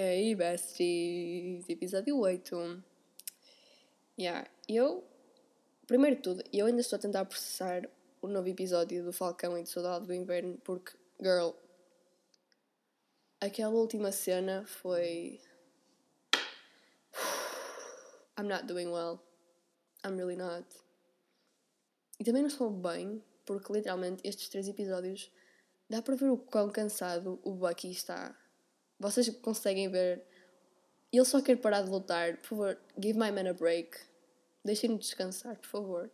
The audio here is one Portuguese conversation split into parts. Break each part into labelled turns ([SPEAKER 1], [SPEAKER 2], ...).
[SPEAKER 1] Hey besties, episódio 8. Yeah, eu, primeiro de tudo, eu ainda estou a tentar processar o novo episódio do Falcão e de Saudade do Inverno porque, girl, aquela última cena foi. I'm not doing well. I'm really not. E também não estou bem porque, literalmente, estes três episódios dá para ver o quão cansado o Bucky está. Vocês conseguem ver. Ele só quer parar de lutar. Por favor, give my man a break. Deixem-me descansar, por favor.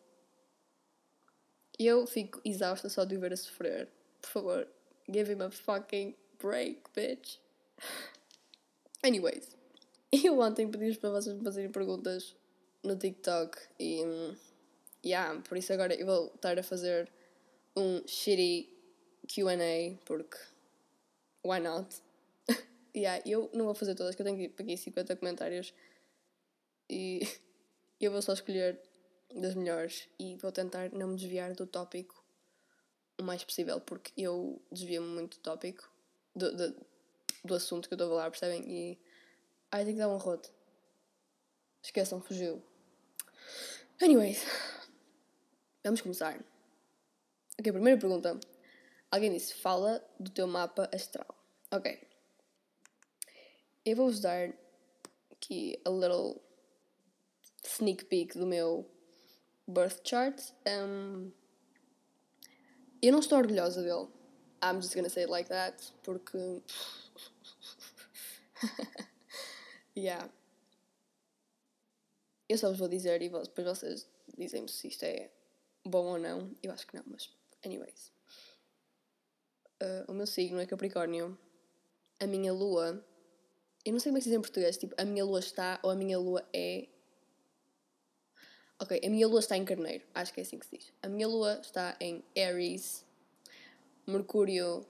[SPEAKER 1] Eu fico exausta só de o ver a sofrer. Por favor, give him a fucking break, bitch. Anyways, eu ontem pedi para vocês me fazerem perguntas no TikTok e. Yeah, por isso agora eu vou estar a fazer um shitty QA porque. Why not? Yeah, eu não vou fazer todas, que eu tenho aqui 50 comentários e eu vou só escolher das melhores e vou tentar não me desviar do tópico o mais possível, porque eu desvio-me muito do tópico, do, do, do, assunto que eu estou a falar, percebem? E. Ai, tenho que dar um roto. Esqueçam, fugiu. Anyways, vamos começar. Ok, primeira pergunta. Alguém disse: fala do teu mapa astral. Ok. Eu vou-vos dar aqui a little sneak peek do meu birth chart. Um, eu não estou orgulhosa dele. I'm just gonna say it like that. Porque. yeah. Eu só vos vou dizer e depois vocês dizem-me se isto é bom ou não. Eu acho que não, mas. Anyways. Uh, o meu signo é Capricórnio. A minha lua. Eu não sei como é que se diz em português. Tipo, a minha lua está ou a minha lua é. Ok, a minha lua está em Carneiro. Acho que é assim que se diz. A minha lua está em Aries. Mercúrio,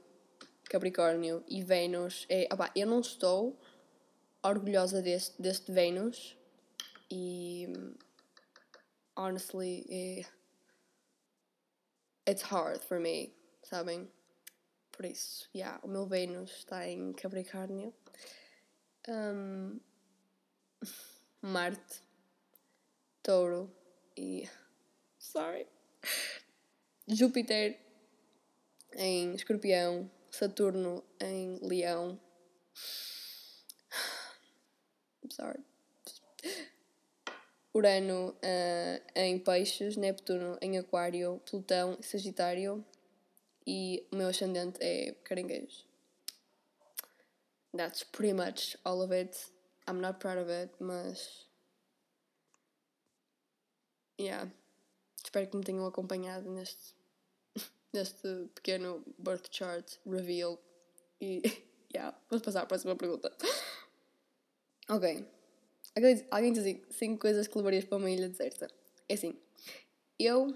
[SPEAKER 1] Capricórnio e Vênus. É, opa, eu não estou orgulhosa deste, deste Vênus. E. Honestly, é, it's hard for me, sabem? Por isso, yeah, o meu Vênus está em Capricórnio. Um, Marte, Touro e. Sorry. Júpiter em Escorpião, Saturno em Leão. I'm sorry. Urano uh, em Peixes, Neptuno em Aquário, Plutão em Sagitário e o meu ascendente é Caranguejo. That's pretty much all of it. I'm not proud of it, mas. Yeah. Espero que me tenham acompanhado neste, neste pequeno birth chart reveal. E. Yeah. Vamos passar à próxima pergunta. Ok. Alguém diz 5 coisas que levarias para uma ilha deserta. É assim. Eu.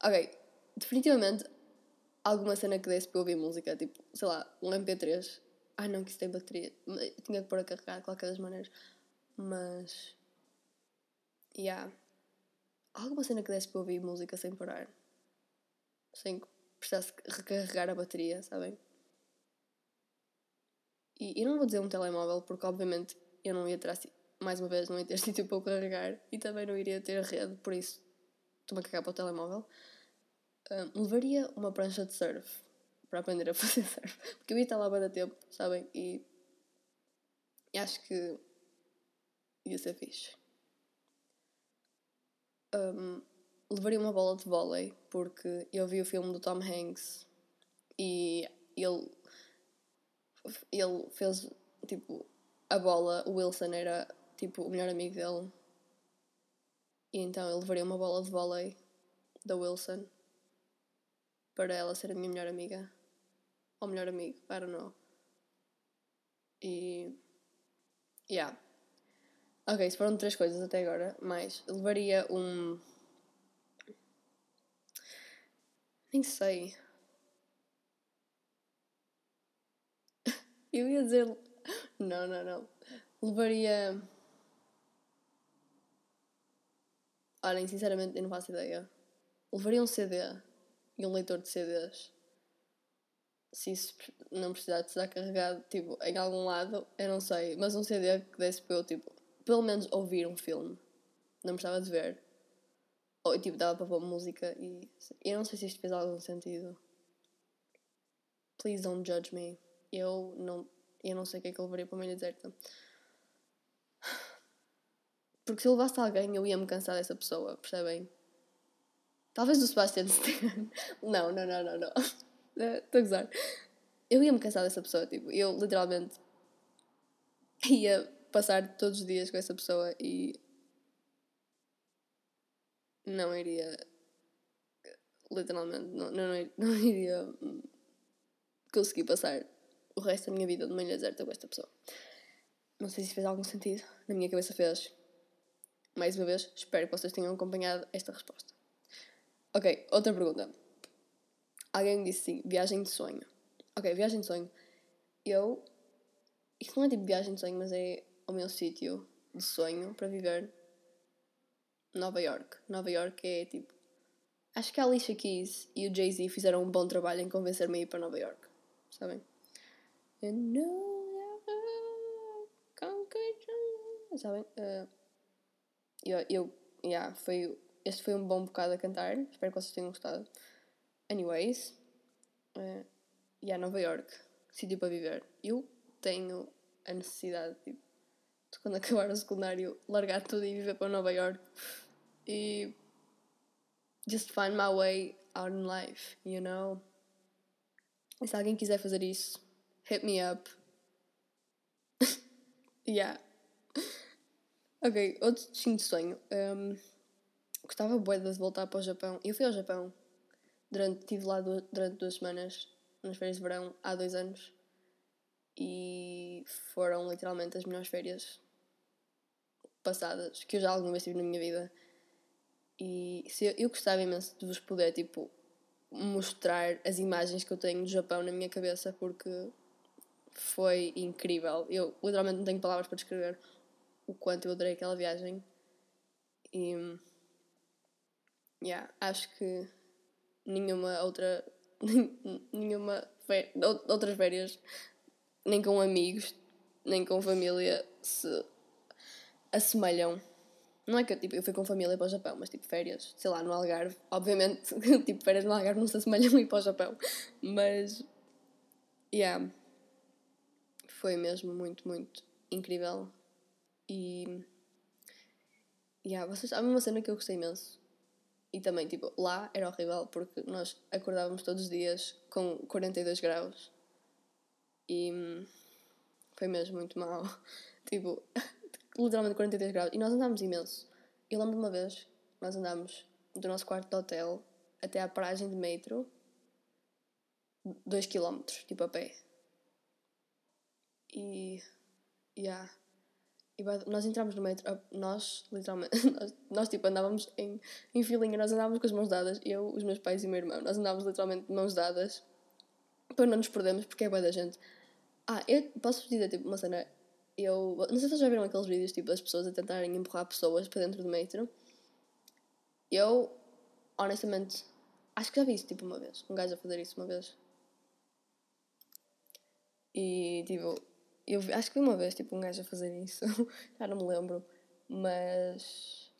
[SPEAKER 1] Ok definitivamente alguma cena que desse para ouvir música, tipo, sei lá, um MP3. Ai não, que isso tem bateria. Tinha que pôr a carregar de qualquer das maneiras. Mas. Yeah. Alguma cena que desse para ouvir música sem parar. Sem precisasse recarregar a bateria, sabem? E, e não vou dizer um telemóvel, porque obviamente eu não ia ter, mais uma vez, não ia ter sítio para o carregar e também não iria ter rede, por isso estou-me a cagar para o telemóvel levaria uma prancha de surf para aprender a fazer surf. Porque eu ia estar lá bem tempo, sabem? E, e acho que ia ser fixe. Um, levaria uma bola de vôlei porque eu vi o filme do Tom Hanks e ele ele fez tipo a bola, o Wilson era tipo o melhor amigo dele e então ele levaria uma bola de vôlei da Wilson para ela ser a minha melhor amiga. Ou melhor amigo, I don't know. E. Yeah. Ok, isso foram três coisas até agora, mas levaria um. Nem sei. Eu ia dizer. Não, não, não. Levaria. Olhem, sinceramente, eu não faço ideia. Levaria um CD e um leitor de CDs. se isso não precisar de estar carregado, tipo, em algum lado, eu não sei, mas um CD que desse para eu, tipo, pelo menos ouvir um filme. Não precisava de ver. Ou, tipo, dava para pôr música e... Eu não sei se isto fez algum sentido. Please don't judge me. Eu não, eu não sei o que é que eu levaria para uma ilha deserta. Porque se eu levasse alguém, eu ia-me cansar dessa pessoa, percebem? Talvez do Sebastian Stan. não, não, não, não, não. Estou a gozar. Eu ia-me cansar dessa pessoa, tipo, eu literalmente ia passar todos os dias com essa pessoa e não iria literalmente não, não, não iria conseguir passar o resto da minha vida numa ilha deserta com esta pessoa. Não sei se fez algum sentido. Na minha cabeça fez. Mais uma vez, espero que vocês tenham acompanhado esta resposta. Ok, outra pergunta. Alguém me disse sim, viagem de sonho. Ok, viagem de sonho. Eu. Isto não é tipo viagem de sonho, mas é o meu sítio de sonho para viver. Nova York. Nova York é tipo. Acho que a Alicia Keys e o Jay-Z fizeram um bom trabalho em convencer-me a ir para Nova York. Sabem? Sabem? Uh, eu, eu yeah, foi, este foi um bom bocado a cantar. Espero que vocês tenham gostado. Anyways, uh, yeah, Nova York, sítio para viver. Eu tenho a necessidade tipo, de, quando acabar o secundário, largar tudo e viver para Nova York e just find my way out in life, you know? E se alguém quiser fazer isso, hit me up. yeah. Ok, outro destino de sonho. Um, gostava bué de voltar para o Japão. Eu fui ao Japão. Durante, estive lá durante duas semanas, nas férias de verão, há dois anos. E foram literalmente as melhores férias passadas que eu já alguma vez tive na minha vida. E se eu, eu gostava imenso de vos poder, tipo, mostrar as imagens que eu tenho do Japão na minha cabeça, porque foi incrível. Eu literalmente não tenho palavras para descrever o quanto eu adorei aquela viagem. E. Yeah, acho que nenhuma outra. nenhuma. outras férias, nem com amigos, nem com família, se assemelham. Não é que tipo, eu fui com família para o Japão, mas tipo férias, sei lá, no Algarve. Obviamente, tipo, férias no Algarve não se assemelham ir para o Japão. Mas. Yeah. Foi mesmo muito, muito incrível. E. Yeah, vocês sabem uma cena que eu gostei imenso. E também, tipo, lá era horrível porque nós acordávamos todos os dias com 42 graus. E. Foi mesmo muito mal. tipo, literalmente 42 graus. E nós andámos imenso. Eu lembro de uma vez, nós andámos do nosso quarto de hotel até à paragem de metro 2 km, tipo a pé. E. Yeah. E nós entramos no metro, nós, literalmente, nós, nós, tipo andávamos em, em filinha, nós andávamos com as mãos dadas, eu, os meus pais e o meu irmão, nós andávamos literalmente de mãos dadas para não nos perdermos, porque é boa da gente. Ah, eu posso dizer tipo uma cena, eu não sei se vocês já viram aqueles vídeos tipo das pessoas a tentarem empurrar pessoas para dentro do metro. Eu, honestamente, acho que já vi isso tipo uma vez, um gajo a fazer isso uma vez. E tipo, eu vi, acho que vi uma vez tipo um gajo a fazer isso, já não me lembro, mas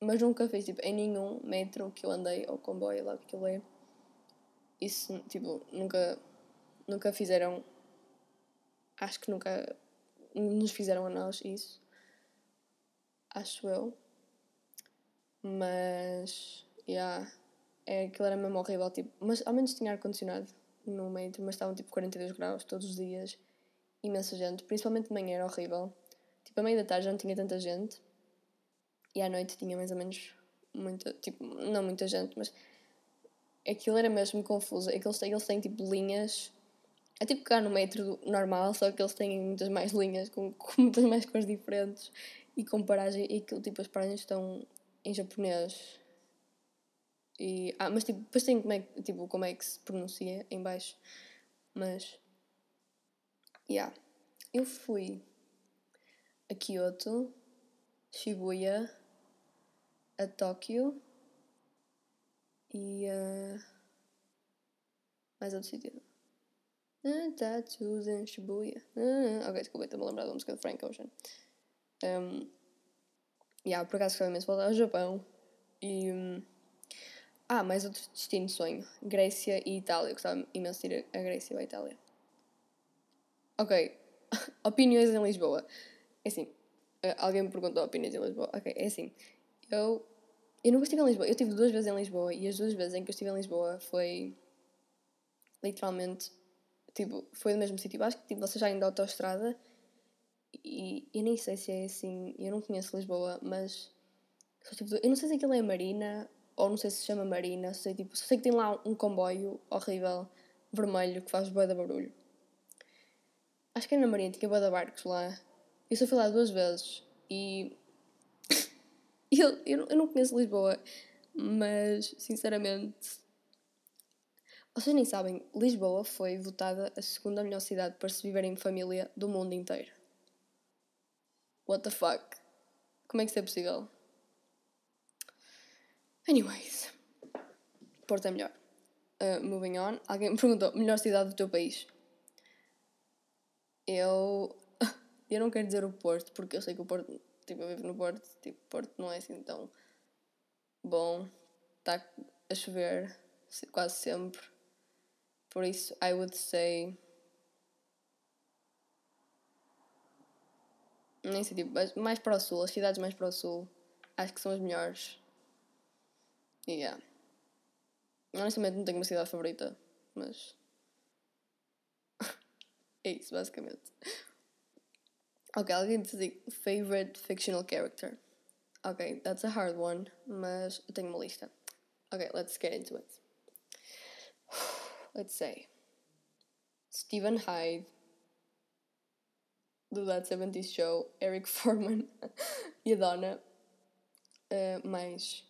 [SPEAKER 1] mas nunca fiz tipo em nenhum metro que eu andei ou comboio lá que aquilo é. Isso tipo nunca nunca fizeram acho que nunca nos fizeram a nós isso. Acho eu. Mas yeah, é, aquilo era mesmo horrível, tipo, mas ao menos tinha ar-condicionado no metro, mas estavam tipo 42 graus todos os dias imensa gente, principalmente de manhã era horrível. Tipo, a meio da tarde já não tinha tanta gente e à noite tinha mais ou menos muita, tipo, não muita gente, mas aquilo era mesmo confuso. Aqueles, eles têm tipo linhas, é tipo cá no metro normal, só que eles têm muitas mais linhas com, com muitas mais cores diferentes e com paragem, e aquilo, tipo, as paragens estão em japonês. E, ah, mas tipo, depois tem como é, tipo, como é que se pronuncia em baixo. Mas Yeah. Eu fui a Kyoto, Shibuya, a Tóquio e a. mais outro sítio. Ah, tattoos em Shibuya. Ah, ok, desculpa, estou-me a lembrar da música de Frank Ocean. Um, yeah, por acaso gostava imenso voltar ao Japão. E. Um, ah, mais outro destino de sonho: Grécia e Itália. Eu gostava imenso de ir a Grécia ou a Itália. Ok, opiniões em Lisboa. É assim, uh, alguém me perguntou opiniões em Lisboa. Ok, é assim. Eu, eu nunca estive em Lisboa. Eu estive duas vezes em Lisboa e as duas vezes em que eu estive em Lisboa foi literalmente tipo, foi no mesmo sítio. Acho que tipo, vocês já indo da autostrada e eu nem sei se é assim, eu não conheço Lisboa, mas tipo, eu não sei se aquilo é Marina ou não sei se se chama Marina, sei, tipo, só sei que tem lá um comboio horrível, vermelho, que faz boa de barulho. Acho que é na Marina, tinha boa de barcos lá. Eu só fui lá duas vezes e eu, eu, eu não conheço Lisboa, mas sinceramente vocês nem sabem, Lisboa foi votada a segunda melhor cidade para se viver em família do mundo inteiro. What the fuck? Como é que isso é possível? Anyways, Porto é melhor. Uh, moving on. Alguém me perguntou: melhor cidade do teu país? Eu. eu não quero dizer o Porto, porque eu sei que o Porto. Tipo, eu vivo no Porto. Tipo, Porto não é assim tão bom. Está a chover quase sempre. Por isso, I would say. Nem sei, tipo, mais para o sul, as cidades mais para o sul, acho que são as melhores. E yeah. Honestamente, não tenho uma cidade favorita, mas. É isso, basicamente. Ok, alguém diz assim, favorite fictional character. Ok, that's a hard one, mas tenho uma lista. Ok, let's get into it let's say, Stephen Hyde, do That 70s Show, Eric Foreman e a Donna. Uh, mais.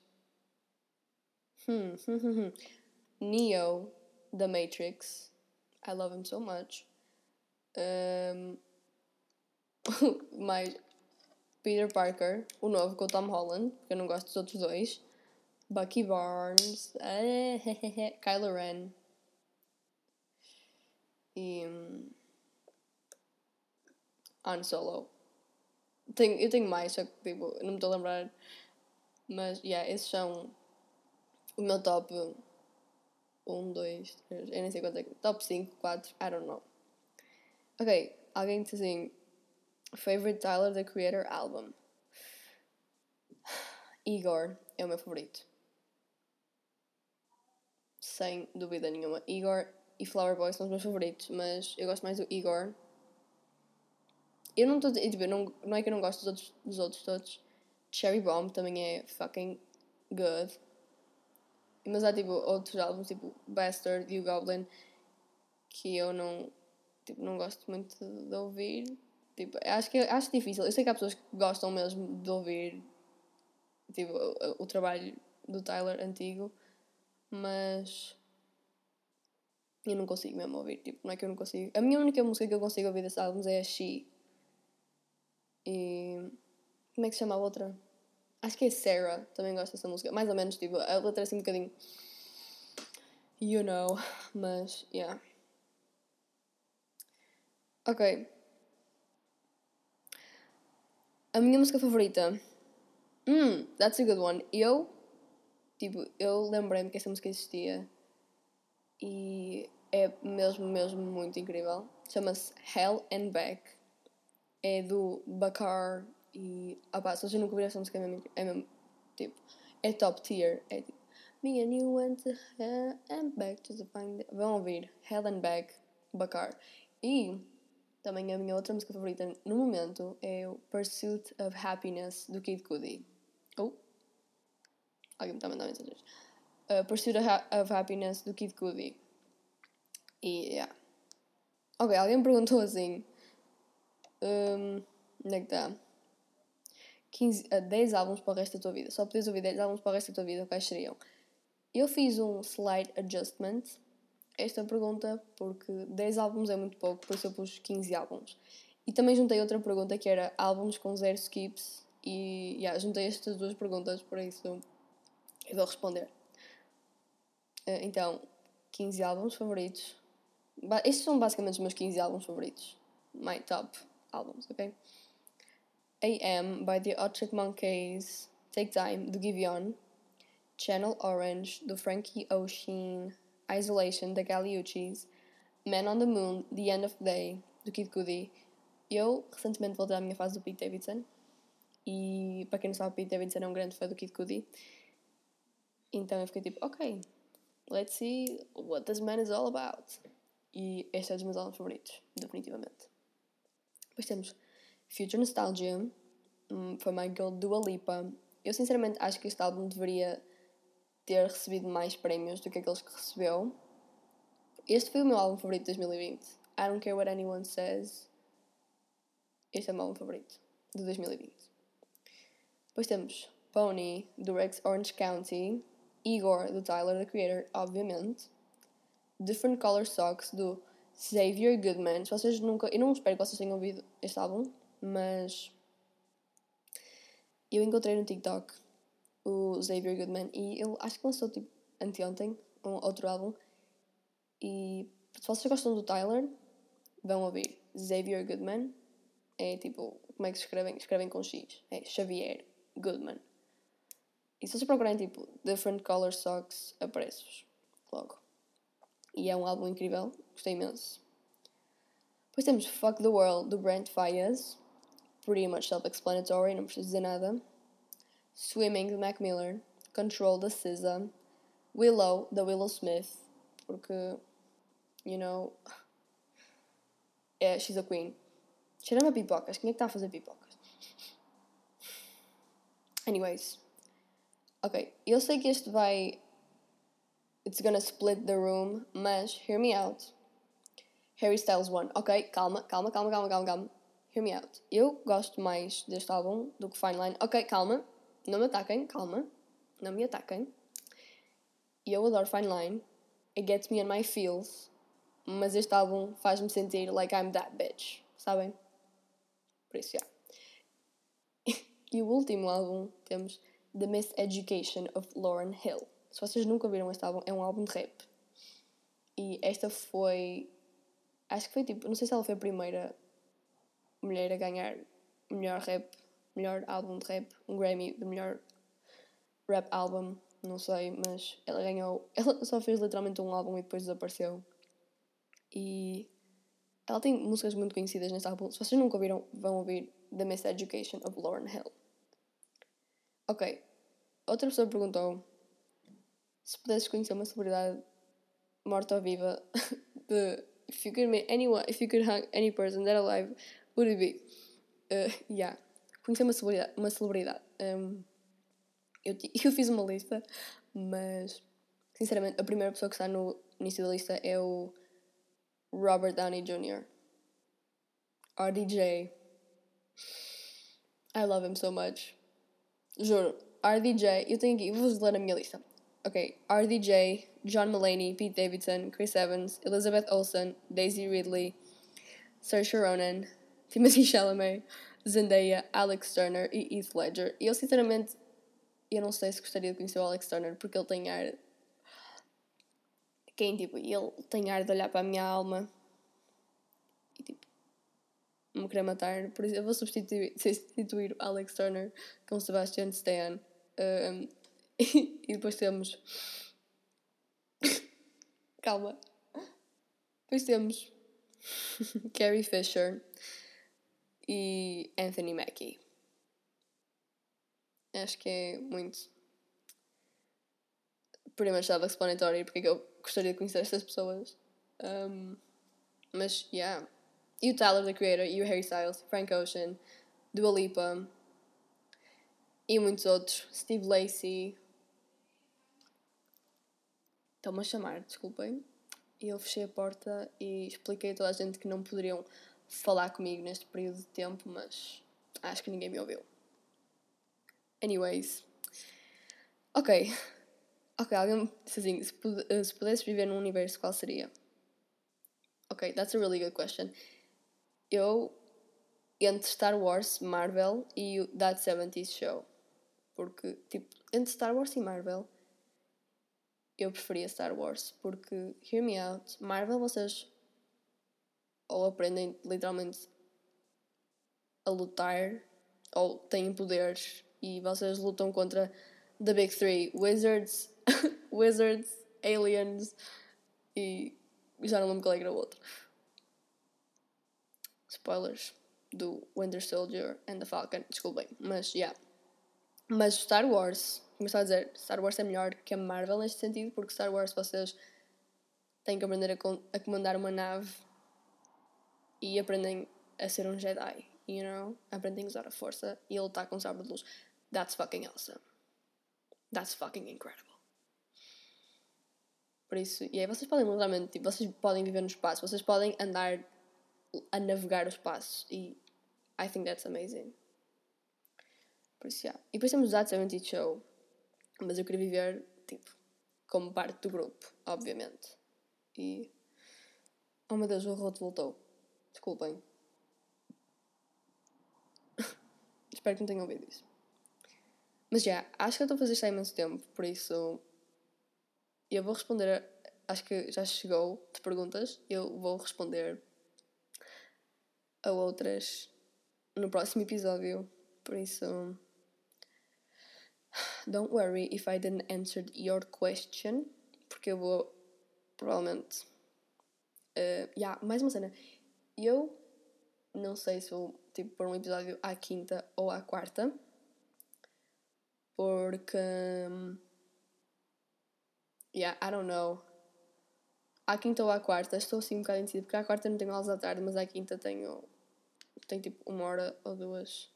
[SPEAKER 1] Hmm, hmm, hmm, hmm. Neo, The Matrix. I love him so much. Um, mais Peter Parker, o novo com o Tom Holland, porque eu não gosto dos outros dois. Bucky Barnes, Kylo Ren, e Han Solo. Tenho, eu tenho mais, só que tipo, não me estou a lembrar. Mas, yeah, esses são o meu top 1, 2, 3, eu nem sei quanto é. Top 5, 4, I don't know. Ok, alguém diz assim: Favorite Tyler the Creator album? Igor é o meu favorito. Sem dúvida nenhuma. Igor e Flower Boy são os meus favoritos, mas eu gosto mais do Igor. Eu não estou. Tipo, não, não é que eu não gosto dos outros, dos outros todos. Cherry Bomb também é fucking good. Mas há tipo outros álbuns, tipo Bastard e o Goblin, que eu não, tipo, não gosto muito de ouvir. Tipo, acho que acho difícil. Eu sei que há pessoas que gostam mesmo de ouvir tipo, o, o trabalho do Tyler antigo, mas eu não consigo mesmo ouvir, tipo, não é que eu não consigo. A minha única música que eu consigo ouvir desses álbuns é a She. E. Como é que se chama a outra? Acho que é Sarah, também gosto dessa música. Mais ou menos, tipo, a letra é assim um bocadinho. You know, mas, yeah. Ok. A minha música favorita. Hum, that's a good one. Eu, tipo, eu lembrei-me que essa música existia e é mesmo, mesmo muito incrível. Chama-se Hell and Back. É do Bakar e. Ah se vocês nunca ouviram essa música, é mesmo, é mesmo tipo. É top tier. É tipo. Me and you went to hell and back to find. Vão ouvir Hell and Back, Bakar. E também a minha outra música favorita no momento é o Pursuit of Happiness do Kid Cudi. Oh! Alguém me está a mandar mensagens. Uh, Pursuit of, ha of Happiness do Kid Cudi. E, yeah. Ok, alguém me perguntou assim. Um, onde é que está? 15, uh, 10 álbuns para o resto da tua vida. Só podias ouvir 10 álbuns para o resto da tua vida, quais seriam? Eu fiz um slight adjustment esta pergunta porque 10 álbuns é muito pouco, por isso eu pus 15 álbuns. E também juntei outra pergunta que era álbuns com zero skips e yeah, juntei estas duas perguntas, por isso eu vou responder. Uh, então, 15 álbuns favoritos Estes são basicamente os meus 15 álbuns favoritos. My top albums, ok? AM by the Arctic Monkeys, Take Time, do Giveon, Channel Orange, do Frankie Ocean, Isolation, da Galiuchis, Man on the Moon, The End of the Day, do Kid Cudi. Eu recentemente voltei à minha fase do Pete Davidson e para quem não sabe, Pete Davidson é um grande fã do Kid Cudi. Então eu fiquei tipo, ok, let's see what this man is all about. E este é um dos meus álbuns favoritos, definitivamente. Depois temos Future Nostalgia, um, foi My Girl Dua Lipa. Eu sinceramente acho que este álbum deveria ter recebido mais prémios do que aqueles que recebeu. Este foi o meu álbum favorito de 2020. I don't care what anyone says. Este é o meu álbum favorito de 2020. Depois temos Pony, do Rex Orange County. Igor, do Tyler, the Creator, obviamente. Different Color Socks, do Xavier Goodman. Se vocês nunca. Eu não espero que vocês tenham ouvido este álbum, mas. Eu encontrei no TikTok o Xavier Goodman e ele acho que lançou tipo anteontem um outro álbum. E se vocês gostam do Tyler, vão ouvir Xavier Goodman. É tipo, como é que se escrevem? Escrevem com X. É Xavier Goodman. E se vocês procurarem tipo Different Color Socks, aparece-vos logo. E é um álbum incrível, gostei imenso. Depois temos Fuck the World, do Brent Fayez. Pretty much self-explanatory, não preciso dizer nada. Swimming, do Mac Miller. Control, da SZA. Willow, da Willow Smith. Porque, you know, é, she's a queen. Cheira-me a pipocas. Quem é que está a fazer pipocas? Anyways. Ok, eu sei que este vai. It's gonna split the room, mas hear me out. Harry Styles 1. Ok, calma, calma, calma, calma, calma, calma. Hear me out. Eu gosto mais deste álbum do que Fine Line. Ok, calma. Não me ataquem, calma. Não me ataquem. E eu adoro Fine Line. It gets me on my feels. Mas este álbum faz-me sentir like I'm that bitch. Sabem? Por isso. Yeah. e o último álbum temos The Miseducation of Lauren Hill. Se vocês nunca ouviram este álbum, é um álbum de rap. E esta foi. Acho que foi tipo. Não sei se ela foi a primeira mulher a ganhar melhor rap, melhor álbum de rap, um Grammy de melhor rap álbum, não sei, mas ela ganhou. Ela só fez literalmente um álbum e depois desapareceu. E ela tem músicas muito conhecidas neste álbum. Se vocês nunca ouviram, vão ouvir The Miseducation of Lauren Hill. Ok. Outra pessoa perguntou se pudesses conhecer uma celebridade morta ou viva de if you could meet anyone, if you could hug any person that alive, would it be? Uh, yeah. Conhecer uma celebridade. Uma celebridade. Um, eu, eu fiz uma lista, mas sinceramente a primeira pessoa que está no início da lista é o Robert Downey Jr. RDJ. I love him so much. Juro. RDJ, eu tenho aqui, vou-vos ler a minha lista. Ok, RDJ, John Mulaney, Pete Davidson, Chris Evans, Elizabeth Olsen, Daisy Ridley, Saoirse Ronan, Timothy Chalamet, Zendaya, Alex Turner e Heath Ledger. E eu sinceramente, eu não sei se gostaria de conhecer o Alex Turner porque ele tem ar... Quem, tipo, ele tem ar de olhar para a minha alma e, tipo, me querer matar. Por isso eu vou substituir, substituir o Alex Turner com Sebastian Stan. Um, e depois temos. Calma. Depois temos Carrie Fisher e Anthony Mackie. Acho que é muito. Pretty much self-explanatory porque é que eu gostaria de conhecer estas pessoas. Um, mas, yeah. E o Tyler, the Creator, e o Harry Styles, Frank Ocean, Dua Lipa e muitos outros. Steve Lacey. Estão-me a chamar, desculpem. E eu fechei a porta e expliquei a toda a gente que não poderiam falar comigo neste período de tempo, mas acho que ninguém me ouviu. Anyways. Ok. Ok, alguém assim: se, se pudesse viver num universo, qual seria? Ok, that's a really good question. Eu, entre Star Wars, Marvel e o That 70s Show. Porque, tipo, entre Star Wars e Marvel, eu preferia Star Wars. Porque, hear me out, Marvel vocês ou aprendem literalmente a lutar ou têm poderes e vocês lutam contra The Big Three: Wizards, Wizards, Aliens e já não lembro qual é era o outro. Spoilers do Winter Soldier and the Falcon, desculpem, mas. Yeah. Mas Star Wars, como a dizer, Star Wars é melhor que a Marvel neste sentido, porque Star Wars vocês têm que aprender a, a comandar uma nave e aprendem a ser um Jedi, you know? Aprendem a usar a força e a lutar com o sabre de luz. That's fucking awesome. That's fucking incredible. Por isso, e aí vocês podem literalmente, tipo, vocês podem viver no espaço, vocês podem andar a navegar o espaço e I think that's amazing. Por isso, yeah. E depois temos o That 70 Show, mas eu queria viver, tipo, como parte do grupo, obviamente. E. Oh meu Deus, o roto voltou. Desculpem. Espero que não tenham ouvido isso. Mas já, acho que eu estou a fazer isto há imenso tempo, por isso. Eu vou responder. A, acho que já chegou de perguntas. Eu vou responder a outras no próximo episódio. Por isso. Don't worry if I didn't answer your question. Porque eu vou provavelmente. Uh, yeah, mais uma cena. Eu não sei se vou tipo, pôr um episódio à quinta ou à quarta. Porque. Yeah, I don't know. À quinta ou à quarta estou assim um bocado indecisa, porque à quarta não tenho aulas à tarde, mas à quinta tenho. tenho tipo uma hora ou duas.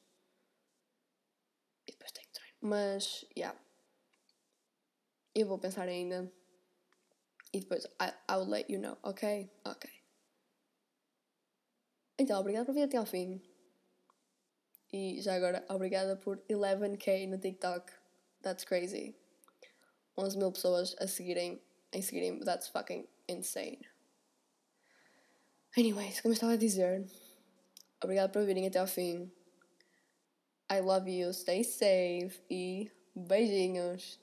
[SPEAKER 1] E depois tenho treino. Mas, yeah. Eu vou pensar ainda. E depois, I, I will let you know, ok? Ok. Então, obrigada por vir até ao fim. E já agora, obrigada por 11k no TikTok. That's crazy. 11 mil pessoas a seguirem, em seguirem, that's fucking insane. Anyways, como eu estava a dizer, obrigada por virem até ao fim. I love you, stay safe e beijinhos.